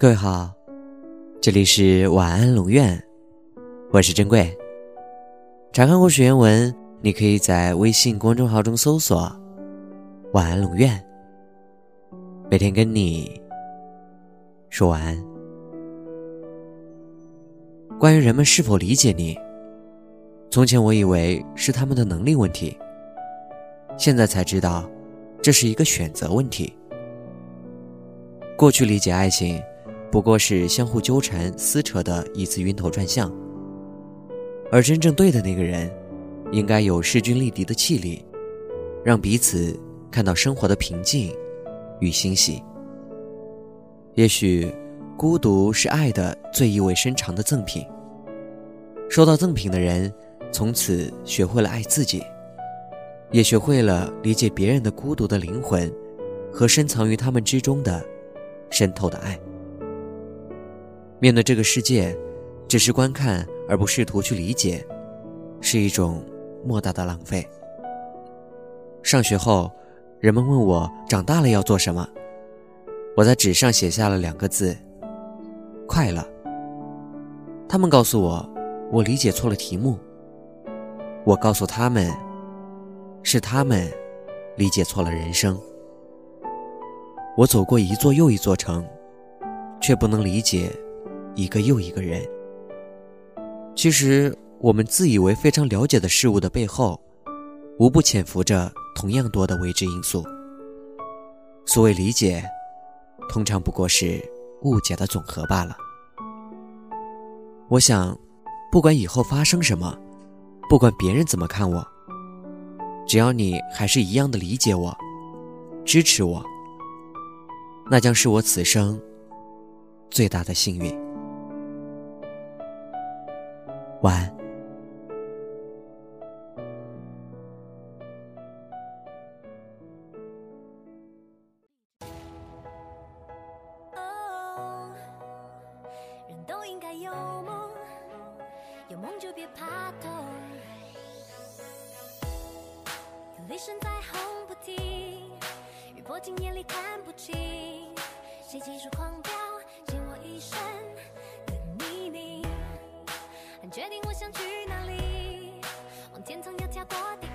各位好，这里是晚安龙院，我是珍贵。查看故事原文，你可以在微信公众号中搜索“晚安龙院”，每天跟你说晚安。关于人们是否理解你，从前我以为是他们的能力问题，现在才知道，这是一个选择问题。过去理解爱情，不过是相互纠缠、撕扯的一次晕头转向。而真正对的那个人，应该有势均力敌的气力，让彼此看到生活的平静与欣喜。也许，孤独是爱的最意味深长的赠品。收到赠品的人，从此学会了爱自己，也学会了理解别人的孤独的灵魂，和深藏于他们之中的。渗透的爱。面对这个世界，只是观看而不试图去理解，是一种莫大的浪费。上学后，人们问我长大了要做什么，我在纸上写下了两个字：快乐。他们告诉我，我理解错了题目。我告诉他们，是他们理解错了人生。我走过一座又一座城，却不能理解一个又一个人。其实，我们自以为非常了解的事物的背后，无不潜伏着同样多的未知因素。所谓理解，通常不过是误解的总和罢了。我想，不管以后发生什么，不管别人怎么看我，只要你还是一样的理解我，支持我。那将是我此生最大的幸运。晚安。人都应该有梦，有梦就别怕痛。雷声在轰不停，雨泼进眼里看不清。谁急速狂飙，溅我一身。决定我想去哪里，往天堂要跳过地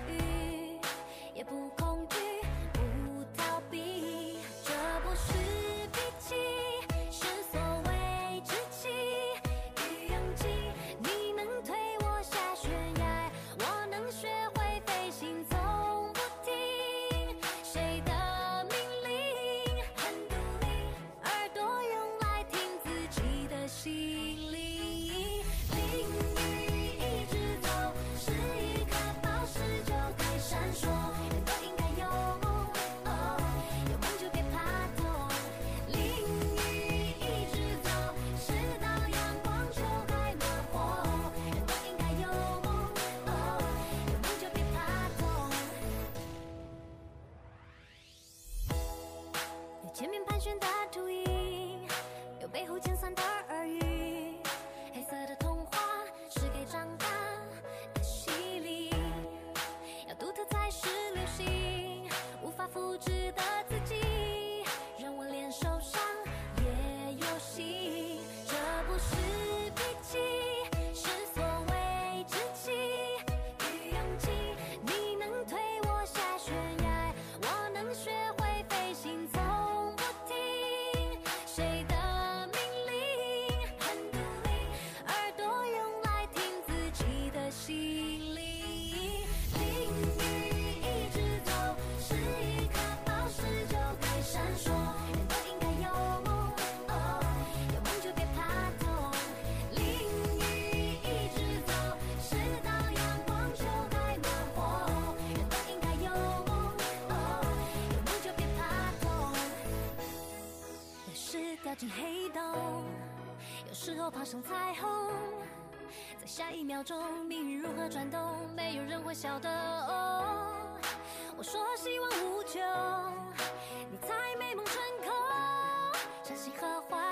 的耳语。黑色的童话是给长大的洗礼，要独特才是流行，无法复制的自己，进黑洞，有时候爬上彩虹，在下一秒钟，命运如何转动，没有人会晓得。我说希望无穷，你猜美梦成空，相信和怀。